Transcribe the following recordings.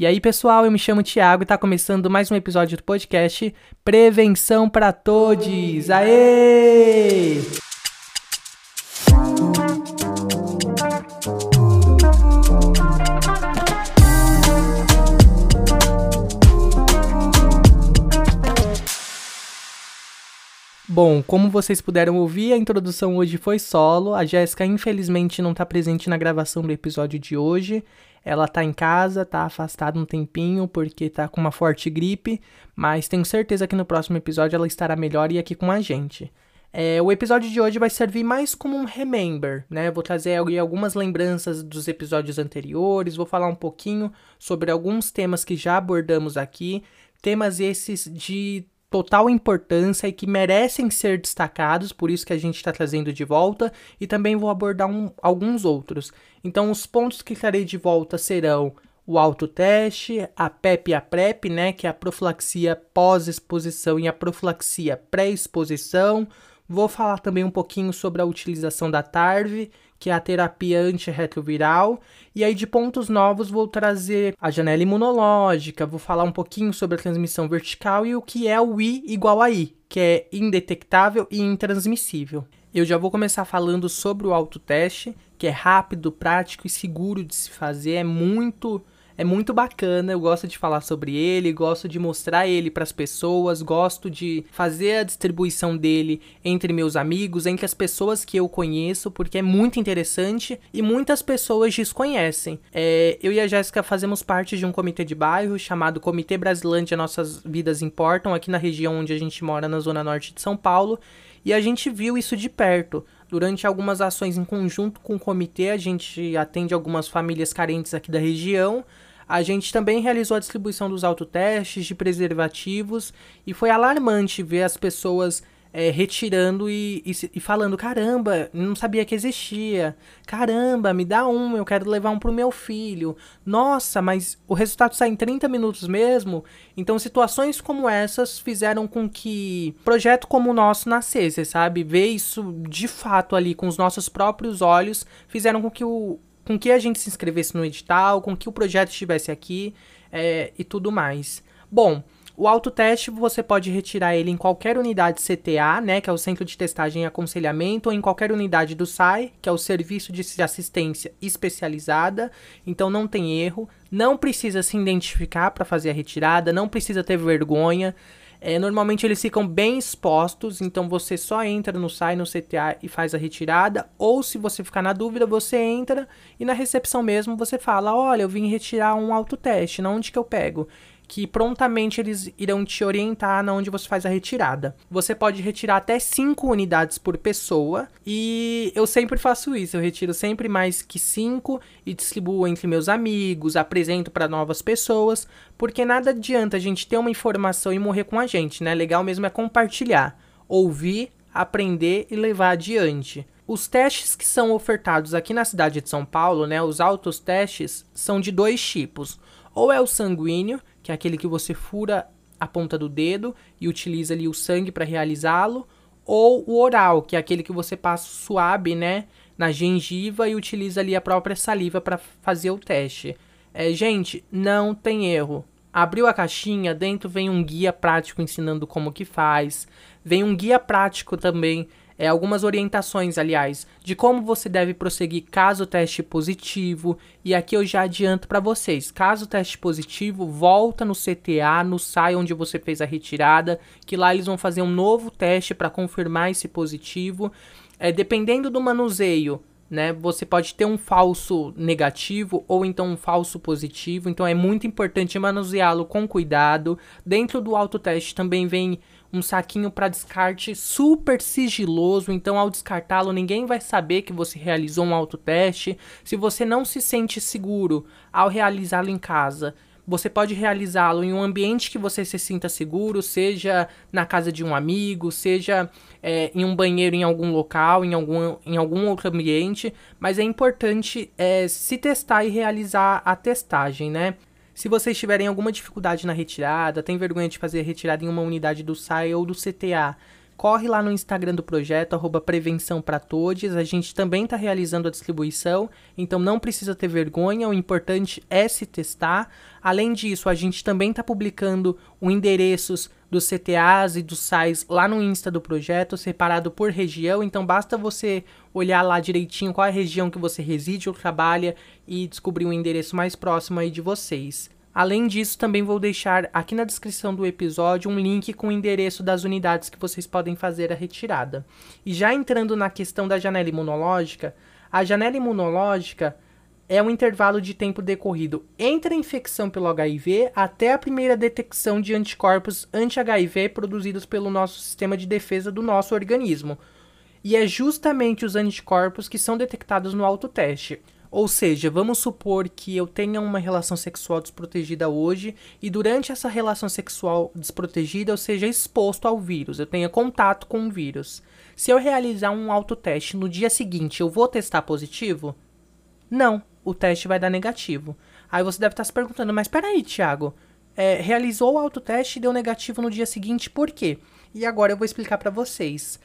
E aí, pessoal, eu me chamo Thiago e tá começando mais um episódio do podcast Prevenção para Todos. Aê! Bom, como vocês puderam ouvir, a introdução hoje foi solo. A Jéssica, infelizmente, não está presente na gravação do episódio de hoje. Ela tá em casa, tá afastada um tempinho porque tá com uma forte gripe, mas tenho certeza que no próximo episódio ela estará melhor e aqui com a gente. É, o episódio de hoje vai servir mais como um remember, né? Vou trazer algumas lembranças dos episódios anteriores, vou falar um pouquinho sobre alguns temas que já abordamos aqui, temas esses de total importância e que merecem ser destacados, por isso que a gente está trazendo de volta, e também vou abordar um, alguns outros. Então, os pontos que trarei de volta serão o autoteste, a PEP e a PrEP, né, que é a profilaxia pós-exposição e a profilaxia pré-exposição. Vou falar também um pouquinho sobre a utilização da TARV que é a terapia antirretroviral. E aí, de pontos novos, vou trazer a janela imunológica, vou falar um pouquinho sobre a transmissão vertical e o que é o I igual a I, que é indetectável e intransmissível. Eu já vou começar falando sobre o autoteste, que é rápido, prático e seguro de se fazer, é muito é muito bacana, eu gosto de falar sobre ele, gosto de mostrar ele para as pessoas, gosto de fazer a distribuição dele entre meus amigos, entre as pessoas que eu conheço, porque é muito interessante e muitas pessoas desconhecem. É, eu e a Jéssica fazemos parte de um comitê de bairro chamado Comitê Brasilândia Nossas Vidas Importam, aqui na região onde a gente mora, na zona norte de São Paulo, e a gente viu isso de perto. Durante algumas ações em conjunto com o comitê, a gente atende algumas famílias carentes aqui da região. A gente também realizou a distribuição dos autotestes de preservativos e foi alarmante ver as pessoas é, retirando e, e, e, falando: caramba, não sabia que existia. Caramba, me dá um, eu quero levar um pro meu filho. Nossa, mas o resultado sai em 30 minutos mesmo. Então, situações como essas fizeram com que projeto como o nosso nascesse, sabe? Ver isso de fato ali com os nossos próprios olhos fizeram com que o, com que a gente se inscrevesse no edital, com que o projeto estivesse aqui é, e tudo mais. Bom, o autoteste você pode retirar ele em qualquer unidade CTA, né, que é o Centro de Testagem e Aconselhamento, ou em qualquer unidade do SAI, que é o Serviço de Assistência Especializada. Então não tem erro, não precisa se identificar para fazer a retirada, não precisa ter vergonha. É, normalmente eles ficam bem expostos, então você só entra no SAI, no CTA e faz a retirada, ou se você ficar na dúvida, você entra e na recepção mesmo você fala: Olha, eu vim retirar um autoteste, na onde que eu pego? Que prontamente eles irão te orientar na onde você faz a retirada. Você pode retirar até 5 unidades por pessoa e eu sempre faço isso, eu retiro sempre mais que 5 e distribuo entre meus amigos, apresento para novas pessoas, porque nada adianta a gente ter uma informação e morrer com a gente, né? Legal mesmo é compartilhar, ouvir, aprender e levar adiante. Os testes que são ofertados aqui na cidade de São Paulo, né, os autos testes, são de dois tipos. Ou é o sanguíneo, que é aquele que você fura a ponta do dedo e utiliza ali o sangue para realizá-lo, ou o oral, que é aquele que você passa suave, né, na gengiva e utiliza ali a própria saliva para fazer o teste. É, gente, não tem erro. Abriu a caixinha, dentro vem um guia prático ensinando como que faz. Vem um guia prático também é, algumas orientações, aliás, de como você deve prosseguir caso o teste positivo. E aqui eu já adianto para vocês: caso o teste positivo, volta no CTA, no SAI onde você fez a retirada, que lá eles vão fazer um novo teste para confirmar esse positivo. É, dependendo do manuseio, né? Você pode ter um falso negativo ou então um falso positivo. Então é muito importante manuseá-lo com cuidado. Dentro do autoteste também vem um saquinho para descarte super sigiloso, então ao descartá-lo ninguém vai saber que você realizou um autoteste. Se você não se sente seguro ao realizá-lo em casa, você pode realizá-lo em um ambiente que você se sinta seguro, seja na casa de um amigo, seja é, em um banheiro em algum local, em algum, em algum outro ambiente, mas é importante é, se testar e realizar a testagem, né? Se vocês tiverem alguma dificuldade na retirada, tem vergonha de fazer retirada em uma unidade do SAI ou do CTA, corre lá no Instagram do projeto, arroba Prevenção para Todos. A gente também está realizando a distribuição, então não precisa ter vergonha, o importante é se testar. Além disso, a gente também está publicando os endereços dos CTAs e dos SAIs lá no Insta do projeto, separado por região, então basta você olhar lá direitinho qual é a região que você reside ou trabalha e descobrir um endereço mais próximo aí de vocês. Além disso, também vou deixar aqui na descrição do episódio um link com o endereço das unidades que vocês podem fazer a retirada. E já entrando na questão da janela imunológica, a janela imunológica é um intervalo de tempo decorrido entre a infecção pelo HIV até a primeira detecção de anticorpos anti-HIV produzidos pelo nosso sistema de defesa do nosso organismo. E é justamente os anticorpos que são detectados no autoteste. Ou seja, vamos supor que eu tenha uma relação sexual desprotegida hoje e durante essa relação sexual desprotegida eu seja exposto ao vírus, eu tenha contato com o vírus. Se eu realizar um autoteste no dia seguinte, eu vou testar positivo? Não, o teste vai dar negativo. Aí você deve estar se perguntando, mas peraí, Thiago, é, realizou o autoteste e deu negativo no dia seguinte, por quê? E agora eu vou explicar para vocês.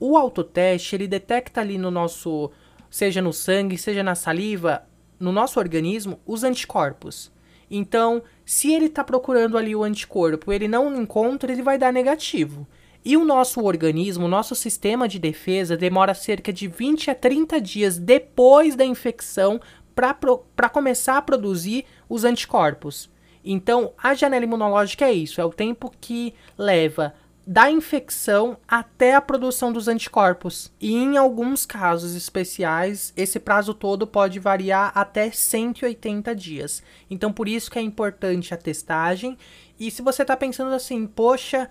O autoteste, ele detecta ali no nosso seja no sangue, seja na saliva, no nosso organismo, os anticorpos. Então, se ele está procurando ali o anticorpo, ele não encontra, ele vai dar negativo. E o nosso organismo, o nosso sistema de defesa, demora cerca de 20 a 30 dias depois da infecção para começar a produzir os anticorpos. Então, a janela imunológica é isso: é o tempo que leva da infecção até a produção dos anticorpos. E em alguns casos especiais, esse prazo todo pode variar até 180 dias. Então, por isso que é importante a testagem. E se você está pensando assim, poxa,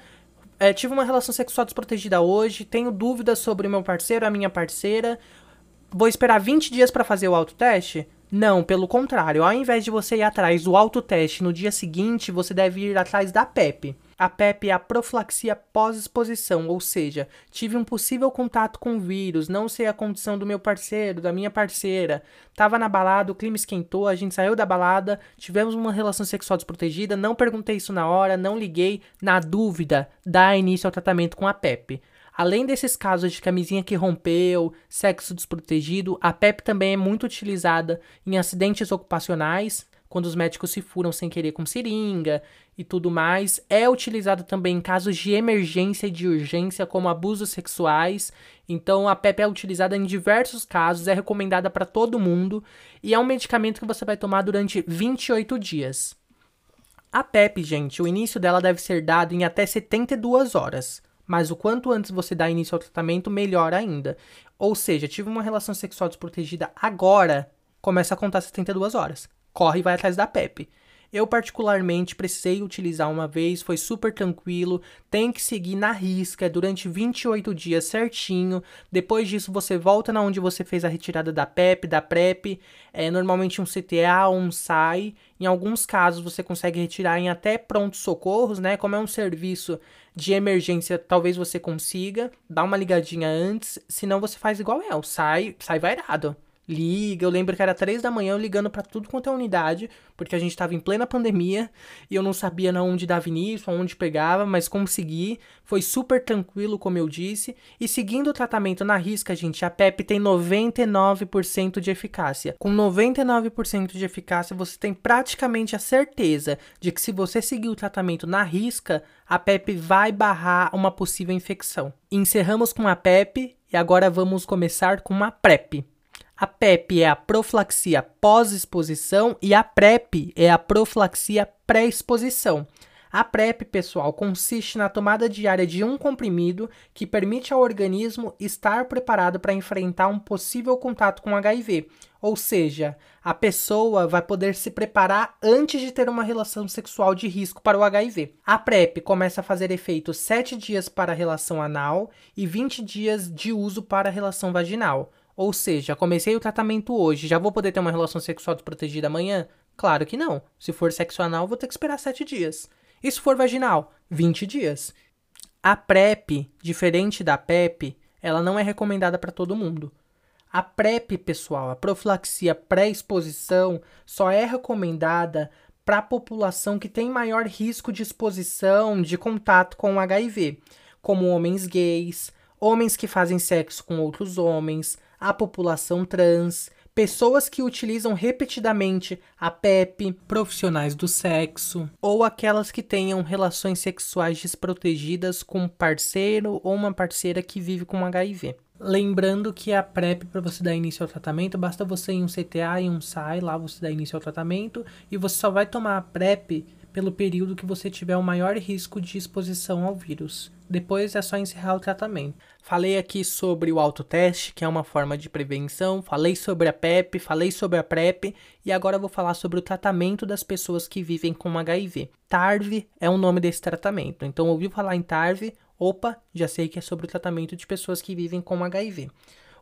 é, tive uma relação sexual desprotegida hoje, tenho dúvidas sobre o meu parceiro, a minha parceira, vou esperar 20 dias para fazer o autoteste? Não, pelo contrário, ao invés de você ir atrás do autoteste no dia seguinte, você deve ir atrás da PEP. A PEP é a profilaxia pós-exposição, ou seja, tive um possível contato com vírus, não sei a condição do meu parceiro, da minha parceira, tava na balada, o clima esquentou, a gente saiu da balada, tivemos uma relação sexual desprotegida, não perguntei isso na hora, não liguei, na dúvida, dá início ao tratamento com a PEP. Além desses casos de camisinha que rompeu, sexo desprotegido, a PEP também é muito utilizada em acidentes ocupacionais, quando os médicos se furam sem querer com seringa e tudo mais. É utilizado também em casos de emergência e de urgência, como abusos sexuais. Então, a PEP é utilizada em diversos casos, é recomendada para todo mundo e é um medicamento que você vai tomar durante 28 dias. A PEP, gente, o início dela deve ser dado em até 72 horas. Mas o quanto antes você dá início ao tratamento, melhor ainda. Ou seja, tive uma relação sexual desprotegida agora, começa a contar 72 horas corre e vai atrás da PEP. Eu, particularmente, precisei utilizar uma vez, foi super tranquilo. Tem que seguir na risca durante 28 dias certinho. Depois disso, você volta na onde você fez a retirada da PEP, da PrEP. É normalmente um CTA ou um SAI. Em alguns casos, você consegue retirar em até prontos socorros, né? Como é um serviço de emergência, talvez você consiga. Dá uma ligadinha antes, senão você faz igual eu. Sai, sai vairado liga. Eu lembro que era três da manhã eu ligando para tudo quanto é unidade, porque a gente estava em plena pandemia e eu não sabia na onde dava início, aonde pegava, mas consegui. Foi super tranquilo, como eu disse. E seguindo o tratamento na risca, gente, a PEP tem 99% de eficácia. Com 99% de eficácia, você tem praticamente a certeza de que se você seguir o tratamento na risca, a PEP vai barrar uma possível infecção. Encerramos com a PEP e agora vamos começar com uma PrEP. A PEP é a profilaxia pós-exposição e a PrEP é a profilaxia pré-exposição. A PrEP, pessoal, consiste na tomada diária de um comprimido que permite ao organismo estar preparado para enfrentar um possível contato com HIV. Ou seja, a pessoa vai poder se preparar antes de ter uma relação sexual de risco para o HIV. A PrEP começa a fazer efeito 7 dias para a relação anal e 20 dias de uso para a relação vaginal. Ou seja, comecei o tratamento hoje, já vou poder ter uma relação sexual desprotegida amanhã? Claro que não. Se for sexo anal, vou ter que esperar 7 dias. E se for vaginal? 20 dias. A PrEP, diferente da PEP, ela não é recomendada para todo mundo. A PrEP, pessoal, a profilaxia pré-exposição, só é recomendada para a população que tem maior risco de exposição, de contato com o HIV. como homens gays, homens que fazem sexo com outros homens, a população trans, pessoas que utilizam repetidamente a PEP, profissionais do sexo, ou aquelas que tenham relações sexuais desprotegidas com um parceiro ou uma parceira que vive com HIV. Lembrando que a PrEP, para você dar início ao tratamento, basta você ir em um CTA e um SAI, lá você dá início ao tratamento, e você só vai tomar a PrEP pelo período que você tiver o maior risco de exposição ao vírus. Depois é só encerrar o tratamento. Falei aqui sobre o autoteste, que é uma forma de prevenção, falei sobre a PEP, falei sobre a PrEP e agora vou falar sobre o tratamento das pessoas que vivem com HIV. TARV é o nome desse tratamento. Então, ouviu falar em TARV? Opa, já sei que é sobre o tratamento de pessoas que vivem com HIV.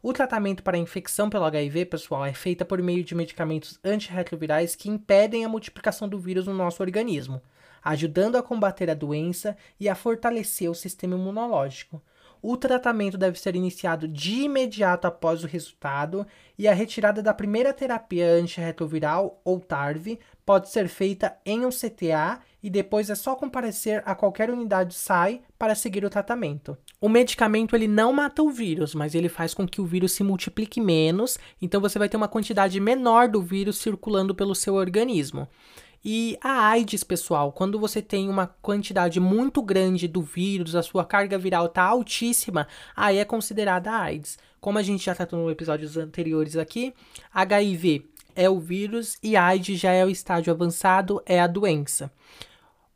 O tratamento para a infecção pelo HIV, pessoal, é feita por meio de medicamentos antirretrovirais que impedem a multiplicação do vírus no nosso organismo, ajudando a combater a doença e a fortalecer o sistema imunológico. O tratamento deve ser iniciado de imediato após o resultado e a retirada da primeira terapia antirretroviral ou TARV pode ser feita em um CTA e depois é só comparecer a qualquer unidade SAI para seguir o tratamento. O medicamento ele não mata o vírus, mas ele faz com que o vírus se multiplique menos, então você vai ter uma quantidade menor do vírus circulando pelo seu organismo. E a AIDS, pessoal, quando você tem uma quantidade muito grande do vírus, a sua carga viral está altíssima, aí é considerada AIDS. Como a gente já tratou nos episódios anteriores aqui, HIV é o vírus e AIDS já é o estágio avançado, é a doença.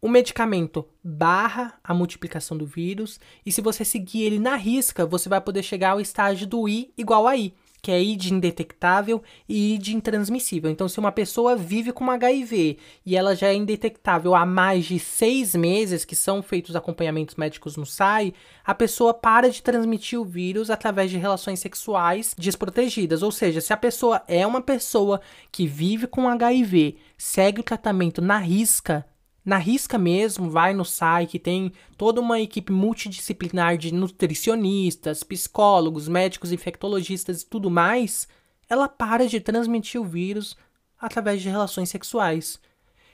O medicamento barra a multiplicação do vírus, e se você seguir ele na risca, você vai poder chegar ao estágio do I igual a I, que é ID indetectável e ID intransmissível. Então, se uma pessoa vive com HIV e ela já é indetectável há mais de seis meses, que são feitos acompanhamentos médicos no SAI, a pessoa para de transmitir o vírus através de relações sexuais desprotegidas. Ou seja, se a pessoa é uma pessoa que vive com HIV, segue o tratamento na risca, na risca mesmo, vai no site, tem toda uma equipe multidisciplinar de nutricionistas, psicólogos, médicos, infectologistas e tudo mais, ela para de transmitir o vírus através de relações sexuais.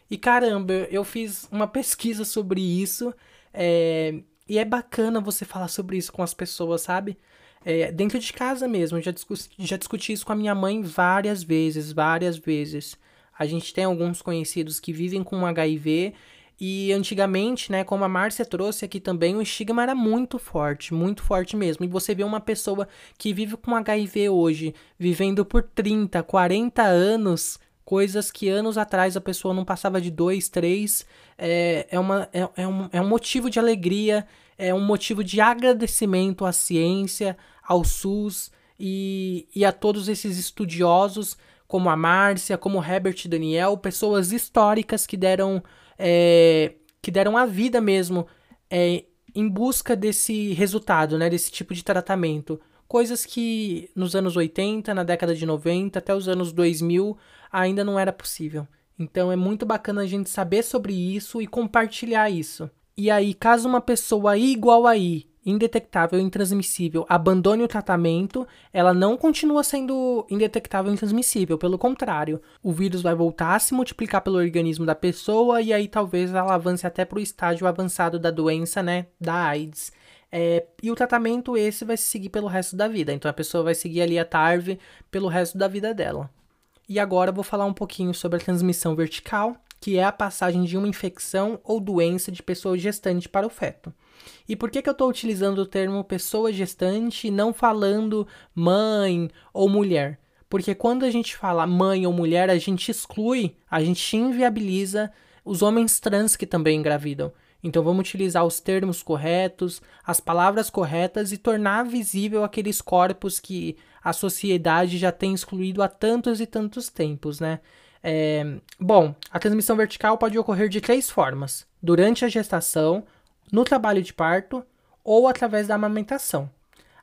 E caramba, eu fiz uma pesquisa sobre isso, é, e é bacana você falar sobre isso com as pessoas, sabe? É, dentro de casa mesmo, já, já discuti isso com a minha mãe várias vezes, várias vezes. A gente tem alguns conhecidos que vivem com HIV e antigamente, né, como a Márcia trouxe aqui também, o estigma era muito forte, muito forte mesmo. E você vê uma pessoa que vive com HIV hoje, vivendo por 30, 40 anos, coisas que anos atrás a pessoa não passava de dois, três, é, é, uma, é, é, um, é um motivo de alegria, é um motivo de agradecimento à ciência, ao SUS e, e a todos esses estudiosos como a Márcia, como Herbert Daniel, pessoas históricas que deram, é, que deram a vida mesmo é, em busca desse resultado, né, desse tipo de tratamento. Coisas que nos anos 80, na década de 90, até os anos 2000 ainda não era possível. Então é muito bacana a gente saber sobre isso e compartilhar isso. E aí, caso uma pessoa igual aí indetectável intransmissível abandone o tratamento, ela não continua sendo indetectável intransmissível. Pelo contrário, o vírus vai voltar a se multiplicar pelo organismo da pessoa e aí talvez ela avance até para o estágio avançado da doença, né? Da AIDS. É, e o tratamento esse vai se seguir pelo resto da vida. Então a pessoa vai seguir ali a TARV pelo resto da vida dela. E agora eu vou falar um pouquinho sobre a transmissão vertical, que é a passagem de uma infecção ou doença de pessoa gestante para o feto. E por que, que eu estou utilizando o termo pessoa gestante e não falando mãe ou mulher? Porque quando a gente fala mãe ou mulher, a gente exclui, a gente inviabiliza os homens trans que também engravidam. Então vamos utilizar os termos corretos, as palavras corretas e tornar visível aqueles corpos que a sociedade já tem excluído há tantos e tantos tempos, né? É, bom, a transmissão vertical pode ocorrer de três formas: durante a gestação, no trabalho de parto ou através da amamentação.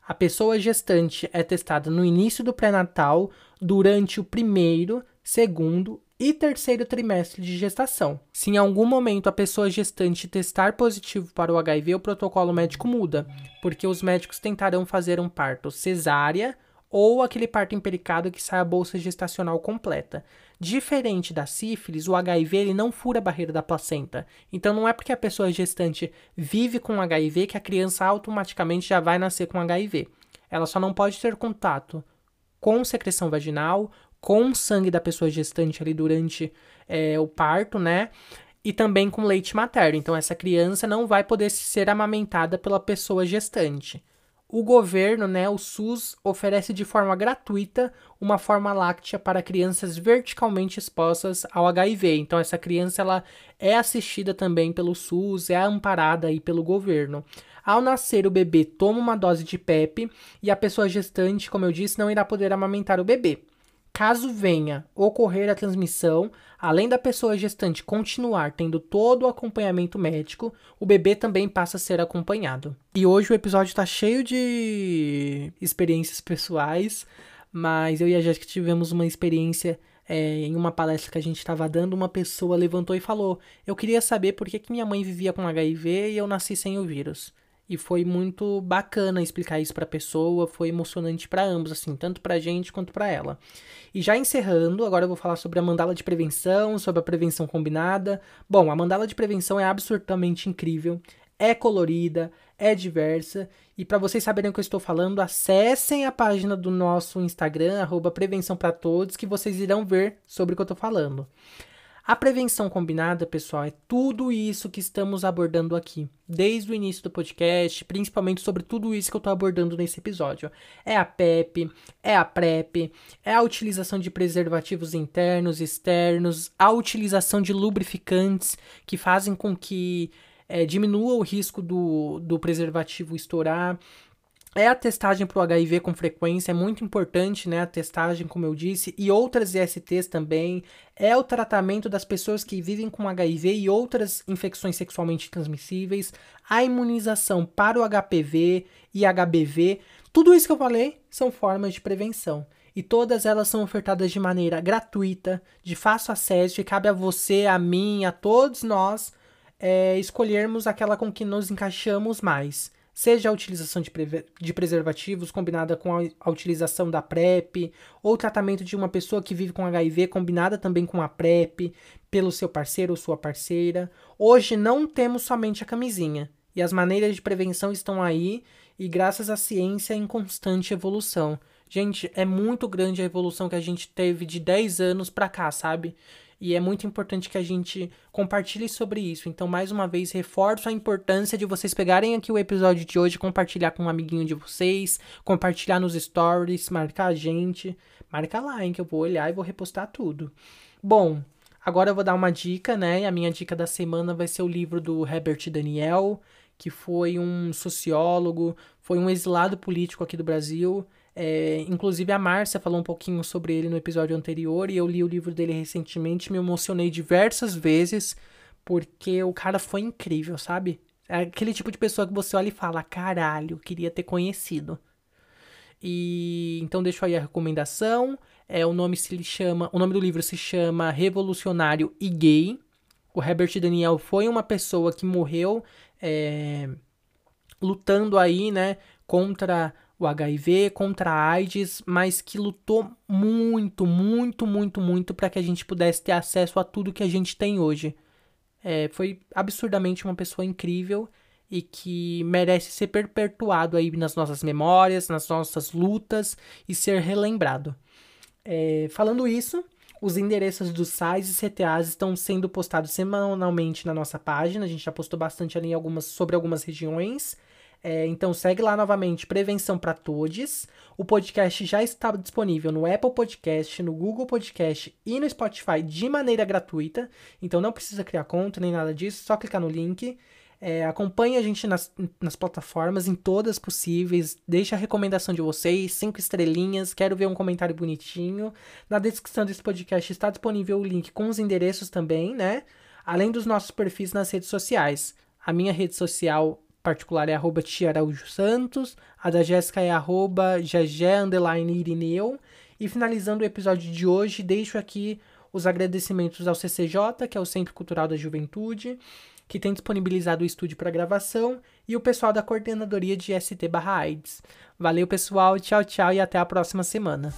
A pessoa gestante é testada no início do pré-natal, durante o primeiro, segundo e terceiro trimestre de gestação. Se em algum momento a pessoa gestante testar positivo para o HIV, o protocolo médico muda, porque os médicos tentarão fazer um parto cesárea ou aquele parto empericado que sai a bolsa gestacional completa. Diferente da sífilis, o HIV ele não fura a barreira da placenta. Então não é porque a pessoa gestante vive com HIV que a criança automaticamente já vai nascer com HIV. Ela só não pode ter contato com secreção vaginal, com sangue da pessoa gestante ali durante é, o parto, né? E também com leite materno. Então essa criança não vai poder ser amamentada pela pessoa gestante o governo, né, o SUS, oferece de forma gratuita uma forma láctea para crianças verticalmente expostas ao HIV. Então essa criança ela é assistida também pelo SUS, é amparada aí pelo governo. Ao nascer, o bebê toma uma dose de PEP e a pessoa gestante, como eu disse, não irá poder amamentar o bebê. Caso venha ocorrer a transmissão, além da pessoa gestante continuar tendo todo o acompanhamento médico, o bebê também passa a ser acompanhado. E hoje o episódio está cheio de experiências pessoais, mas eu e a Jéssica tivemos uma experiência é, em uma palestra que a gente estava dando. Uma pessoa levantou e falou: Eu queria saber por que, que minha mãe vivia com HIV e eu nasci sem o vírus. E foi muito bacana explicar isso para a pessoa, foi emocionante para ambos, assim, tanto para a gente quanto para ela. E já encerrando, agora eu vou falar sobre a mandala de prevenção, sobre a prevenção combinada. Bom, a mandala de prevenção é absolutamente incrível, é colorida, é diversa. E para vocês saberem o que eu estou falando, acessem a página do nosso Instagram, arroba prevenção para todos, que vocês irão ver sobre o que eu estou falando. A prevenção combinada, pessoal, é tudo isso que estamos abordando aqui, desde o início do podcast, principalmente sobre tudo isso que eu estou abordando nesse episódio. É a PEP, é a PrEP, é a utilização de preservativos internos, externos, a utilização de lubrificantes que fazem com que é, diminua o risco do, do preservativo estourar, é a testagem para o HIV com frequência, é muito importante, né? A testagem, como eu disse, e outras ISTs também. É o tratamento das pessoas que vivem com HIV e outras infecções sexualmente transmissíveis. A imunização para o HPV e HBV. Tudo isso que eu falei são formas de prevenção. E todas elas são ofertadas de maneira gratuita, de fácil acesso, e cabe a você, a mim, a todos nós é, escolhermos aquela com que nos encaixamos mais seja a utilização de, de preservativos combinada com a, a, utilização da PrEP, ou tratamento de uma pessoa que vive com HIV combinada também com a PrEP, pelo seu parceiro ou sua parceira. Hoje não temos somente a camisinha, e as maneiras de prevenção estão aí, e graças à ciência em constante evolução. Gente, é muito grande a evolução que a gente teve de 10 anos para cá, sabe? E é muito importante que a gente compartilhe sobre isso. Então, mais uma vez, reforço a importância de vocês pegarem aqui o episódio de hoje, compartilhar com um amiguinho de vocês, compartilhar nos stories, marcar a gente. Marca lá, hein, que eu vou olhar e vou repostar tudo. Bom, agora eu vou dar uma dica, né? A minha dica da semana vai ser o livro do Herbert Daniel, que foi um sociólogo, foi um exilado político aqui do Brasil. É, inclusive a Márcia falou um pouquinho sobre ele no episódio anterior e eu li o livro dele recentemente, me emocionei diversas vezes porque o cara foi incrível, sabe? É aquele tipo de pessoa que você olha e fala, caralho, queria ter conhecido. E então deixo aí a recomendação. É o nome se chama, o nome do livro se chama Revolucionário e Gay. O Herbert Daniel foi uma pessoa que morreu é, lutando aí, né, contra o HIV, contra a AIDS, mas que lutou muito, muito, muito, muito para que a gente pudesse ter acesso a tudo que a gente tem hoje. É, foi absurdamente uma pessoa incrível e que merece ser perpetuado aí nas nossas memórias, nas nossas lutas e ser relembrado. É, falando isso, os endereços dos sites e CTAs estão sendo postados semanalmente na nossa página. A gente já postou bastante ali algumas, sobre algumas regiões. É, então segue lá novamente Prevenção para Todos. O podcast já está disponível no Apple Podcast, no Google Podcast e no Spotify de maneira gratuita. Então não precisa criar conta nem nada disso, só clicar no link. É, acompanhe a gente nas, nas plataformas, em todas possíveis. Deixe a recomendação de vocês, cinco estrelinhas. Quero ver um comentário bonitinho. Na descrição desse podcast está disponível o link com os endereços também, né? Além dos nossos perfis nas redes sociais. A minha rede social particular é arroba Tia Araújo Santos, a da Jéssica é arroba Gegé, Irineu. E finalizando o episódio de hoje, deixo aqui os agradecimentos ao CCJ, que é o Centro Cultural da Juventude, que tem disponibilizado o estúdio para gravação, e o pessoal da coordenadoria de ST/AIDS. Valeu, pessoal, tchau, tchau e até a próxima semana.